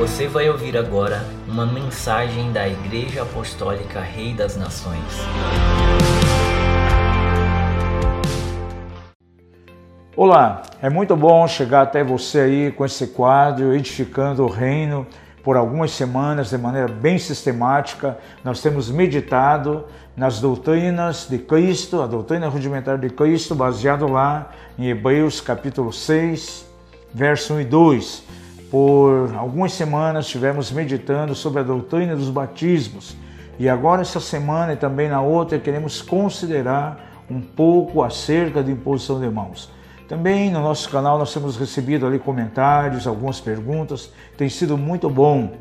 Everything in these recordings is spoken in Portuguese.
Você vai ouvir agora uma mensagem da Igreja Apostólica Rei das Nações. Olá, é muito bom chegar até você aí com esse quadro Edificando o Reino. Por algumas semanas, de maneira bem sistemática, nós temos meditado nas doutrinas de Cristo, a doutrina rudimentar de Cristo, baseado lá em Hebreus capítulo 6, verso 1 e 2 por algumas semanas estivemos meditando sobre a doutrina dos batismos e agora essa semana e também na outra queremos considerar um pouco acerca de imposição de mãos. Também no nosso canal nós temos recebido ali comentários, algumas perguntas, tem sido muito bom.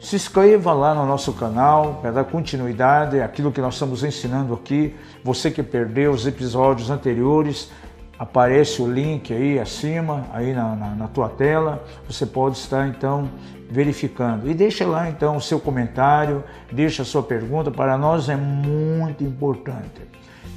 Se inscreva lá no nosso canal para dar continuidade àquilo que nós estamos ensinando aqui. Você que perdeu os episódios anteriores, aparece o link aí acima, aí na, na, na, tua tela, você pode estar então verificando. E deixa lá então o seu comentário, deixa a sua pergunta, para nós é muito importante.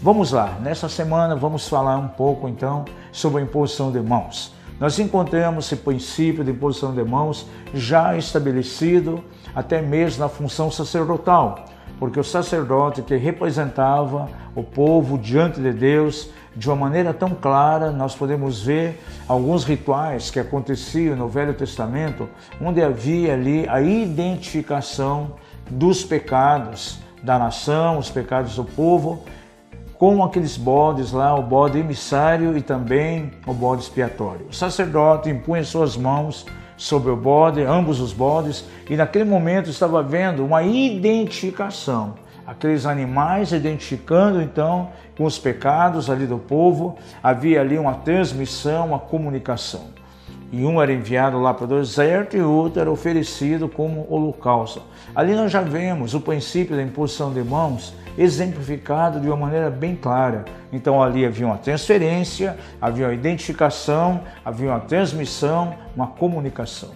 Vamos lá, nessa semana vamos falar um pouco então sobre a imposição de mãos. Nós encontramos esse princípio de imposição de mãos já estabelecido até mesmo na função sacerdotal, porque o sacerdote que representava o povo diante de Deus de uma maneira tão clara, nós podemos ver alguns rituais que aconteciam no Velho Testamento, onde havia ali a identificação dos pecados da nação, os pecados do povo, com aqueles bodes lá, o bode emissário e também o bode expiatório. O sacerdote impunha suas mãos sobre o bode, ambos os bodes, e naquele momento estava vendo uma identificação aqueles animais, identificando então com os pecados ali do povo, havia ali uma transmissão, uma comunicação. E um era enviado lá para o deserto e outro era oferecido como holocausto. Ali nós já vemos o princípio da imposição de mãos exemplificado de uma maneira bem clara. Então ali havia uma transferência, havia uma identificação, havia uma transmissão, uma comunicação.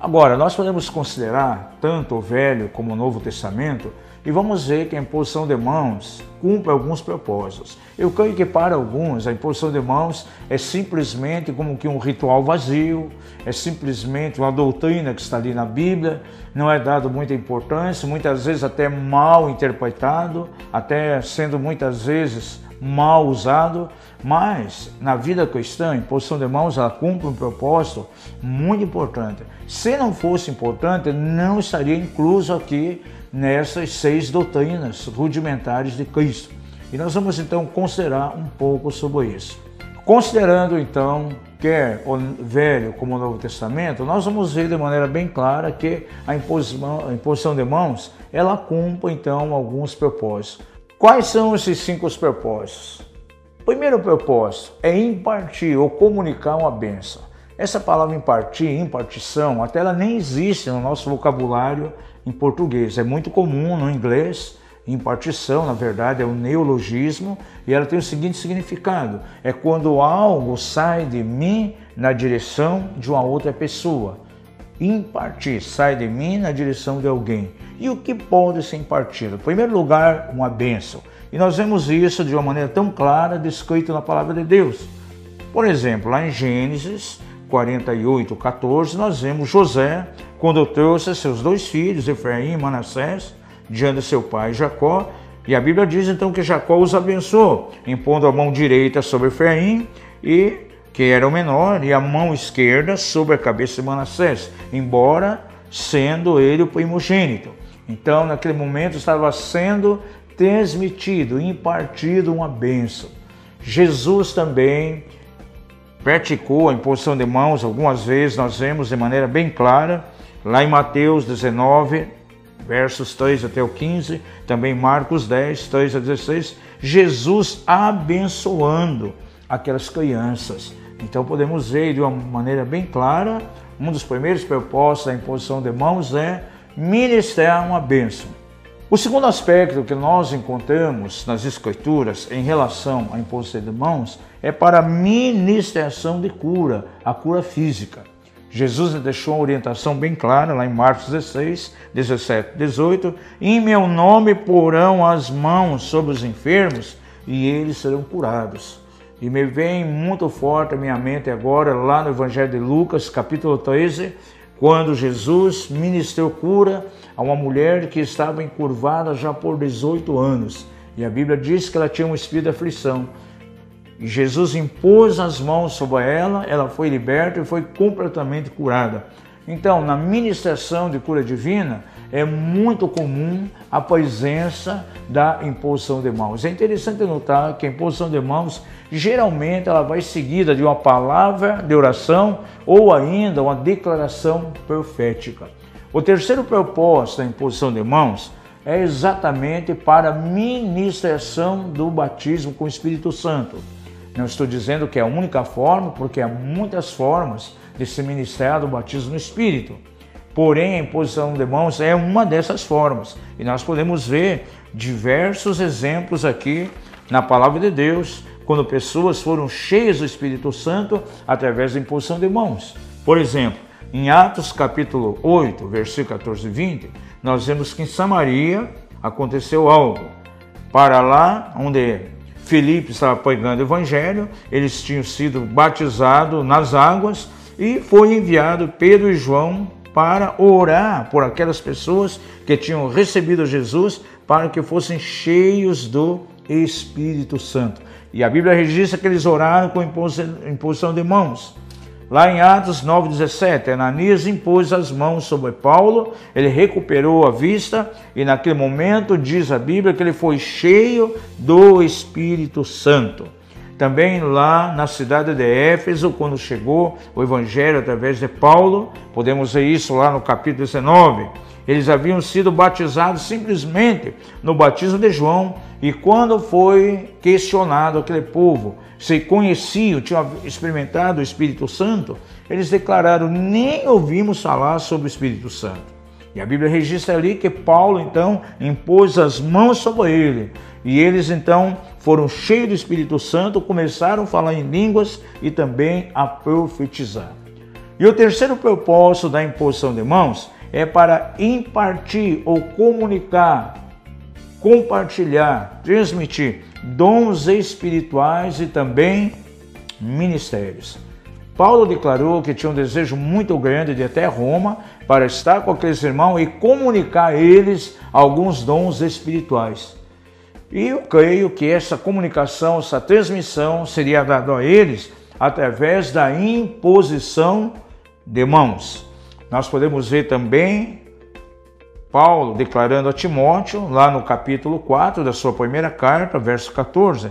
Agora, nós podemos considerar tanto o Velho como o Novo Testamento e vamos ver que a imposição de mãos cumpre alguns propósitos. Eu creio que para alguns a imposição de mãos é simplesmente como que um ritual vazio, é simplesmente uma doutrina que está ali na Bíblia, não é dado muita importância, muitas vezes até mal interpretado, até sendo muitas vezes mal usado, mas na vida cristã, a imposição de mãos ela cumpre um propósito muito importante. Se não fosse importante, não estaria incluso aqui nessas seis doutrinas rudimentares de Cristo. E nós vamos então considerar um pouco sobre isso. Considerando então quer o Velho como o Novo Testamento, nós vamos ver de maneira bem clara que a imposição, a imposição de mãos ela cumpre então alguns propósitos. Quais são esses cinco propósitos? Primeiro propósito é impartir ou comunicar uma benção. Essa palavra impartir, impartição, até ela nem existe no nosso vocabulário em português. É muito comum no inglês. Impartição, na verdade, é um neologismo e ela tem o seguinte significado: é quando algo sai de mim na direção de uma outra pessoa impartir, sai de mim na direção de alguém. E o que pode ser impartido? Em primeiro lugar, uma bênção. E nós vemos isso de uma maneira tão clara descrito na palavra de Deus. Por exemplo, lá em Gênesis 48, 14, nós vemos José, quando trouxe seus dois filhos, Efraim e Manassés, diante de seu pai Jacó, e a Bíblia diz então que Jacó os abençoou, impondo a mão direita sobre Efraim e que era o menor, e a mão esquerda sobre a cabeça de Manassés, embora sendo ele o primogênito. Então, naquele momento, estava sendo transmitido, impartido uma bênção. Jesus também praticou a imposição de mãos, algumas vezes nós vemos de maneira bem clara, lá em Mateus 19, versos 3 até o 15, também Marcos 10, 3 a 16, Jesus abençoando aquelas crianças. Então podemos ver de uma maneira bem clara, um dos primeiros propósitos da imposição de mãos é ministrar uma bênção. O segundo aspecto que nós encontramos nas Escrituras em relação à imposição de mãos é para a ministração de cura, a cura física. Jesus deixou uma orientação bem clara lá em Marcos 16, 17, 18: Em meu nome porão as mãos sobre os enfermos e eles serão curados. E me vem muito forte a minha mente agora, lá no Evangelho de Lucas, capítulo 13, quando Jesus ministrou cura a uma mulher que estava encurvada já por 18 anos. E a Bíblia diz que ela tinha um espírito de aflição. E Jesus impôs as mãos sobre ela, ela foi liberta e foi completamente curada. Então, na ministração de cura divina, é muito comum a presença da imposição de mãos. É interessante notar que a imposição de mãos geralmente ela vai seguida de uma palavra de oração ou ainda uma declaração profética. O terceiro propósito da imposição de mãos é exatamente para a ministração do batismo com o Espírito Santo. Não estou dizendo que é a única forma, porque há muitas formas de se ministrar o batismo no Espírito. Porém, a imposição de mãos é uma dessas formas. E nós podemos ver diversos exemplos aqui na palavra de Deus, quando pessoas foram cheias do Espírito Santo através da imposição de mãos. Por exemplo, em Atos capítulo 8, versículo 14 e 20, nós vemos que em Samaria aconteceu algo. Para lá, onde Felipe estava pregando o evangelho, eles tinham sido batizados nas águas e foi enviado Pedro e João para orar por aquelas pessoas que tinham recebido Jesus para que fossem cheios do Espírito Santo. E a Bíblia registra que eles oraram com imposição de mãos. Lá em Atos 9,17, Ananias impôs as mãos sobre Paulo, ele recuperou a vista e naquele momento diz a Bíblia que ele foi cheio do Espírito Santo. Também lá na cidade de Éfeso, quando chegou o Evangelho através de Paulo, podemos ver isso lá no capítulo 19. Eles haviam sido batizados simplesmente no batismo de João, e quando foi questionado aquele povo se conheciam, tinham experimentado o Espírito Santo, eles declararam: nem ouvimos falar sobre o Espírito Santo. E a Bíblia registra ali que Paulo então impôs as mãos sobre ele e eles então foram cheios do Espírito Santo, começaram a falar em línguas e também a profetizar. E o terceiro propósito da imposição de mãos é para impartir ou comunicar, compartilhar, transmitir dons espirituais e também ministérios. Paulo declarou que tinha um desejo muito grande de até Roma para estar com aqueles irmãos e comunicar a eles alguns dons espirituais. E eu creio que essa comunicação, essa transmissão seria dada a eles através da imposição de mãos. Nós podemos ver também Paulo declarando a Timóteo, lá no capítulo 4 da sua primeira carta, verso 14,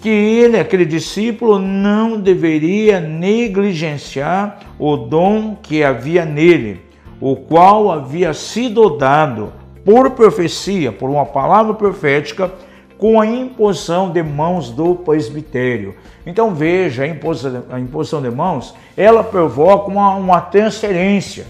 que ele, aquele discípulo, não deveria negligenciar o dom que havia nele, o qual havia sido dado por profecia, por uma palavra profética, com a imposição de mãos do presbitério. Então veja, a imposição, a imposição de mãos, ela provoca uma, uma transferência.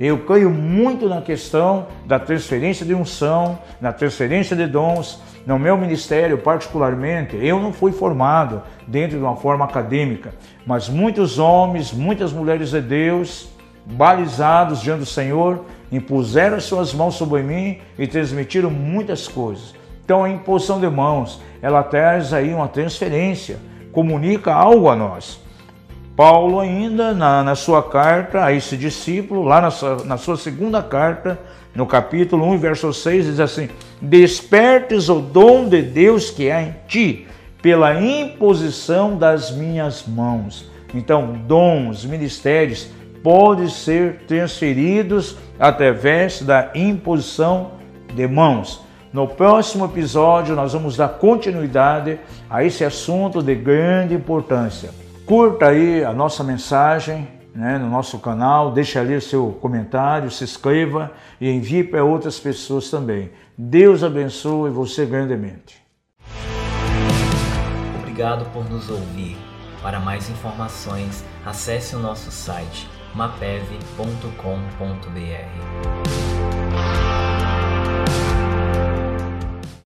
Eu creio muito na questão da transferência de unção, na transferência de dons. No meu ministério, particularmente, eu não fui formado dentro de uma forma acadêmica, mas muitos homens, muitas mulheres de Deus, balizados diante do Senhor, impuseram as suas mãos sobre mim e transmitiram muitas coisas. Então a imposição de mãos, ela traz aí uma transferência, comunica algo a nós. Paulo ainda na, na sua carta a esse discípulo, lá na sua, na sua segunda carta, no capítulo 1, verso 6, diz assim: Despertes o dom de Deus que há em ti, pela imposição das minhas mãos. Então, dons, ministérios podem ser transferidos através da imposição de mãos. No próximo episódio, nós vamos dar continuidade a esse assunto de grande importância. Curta aí a nossa mensagem né, no nosso canal, deixe ali o seu comentário, se inscreva e envie para outras pessoas também. Deus abençoe você grandemente. Obrigado por nos ouvir. Para mais informações, acesse o nosso site mapev.com.br.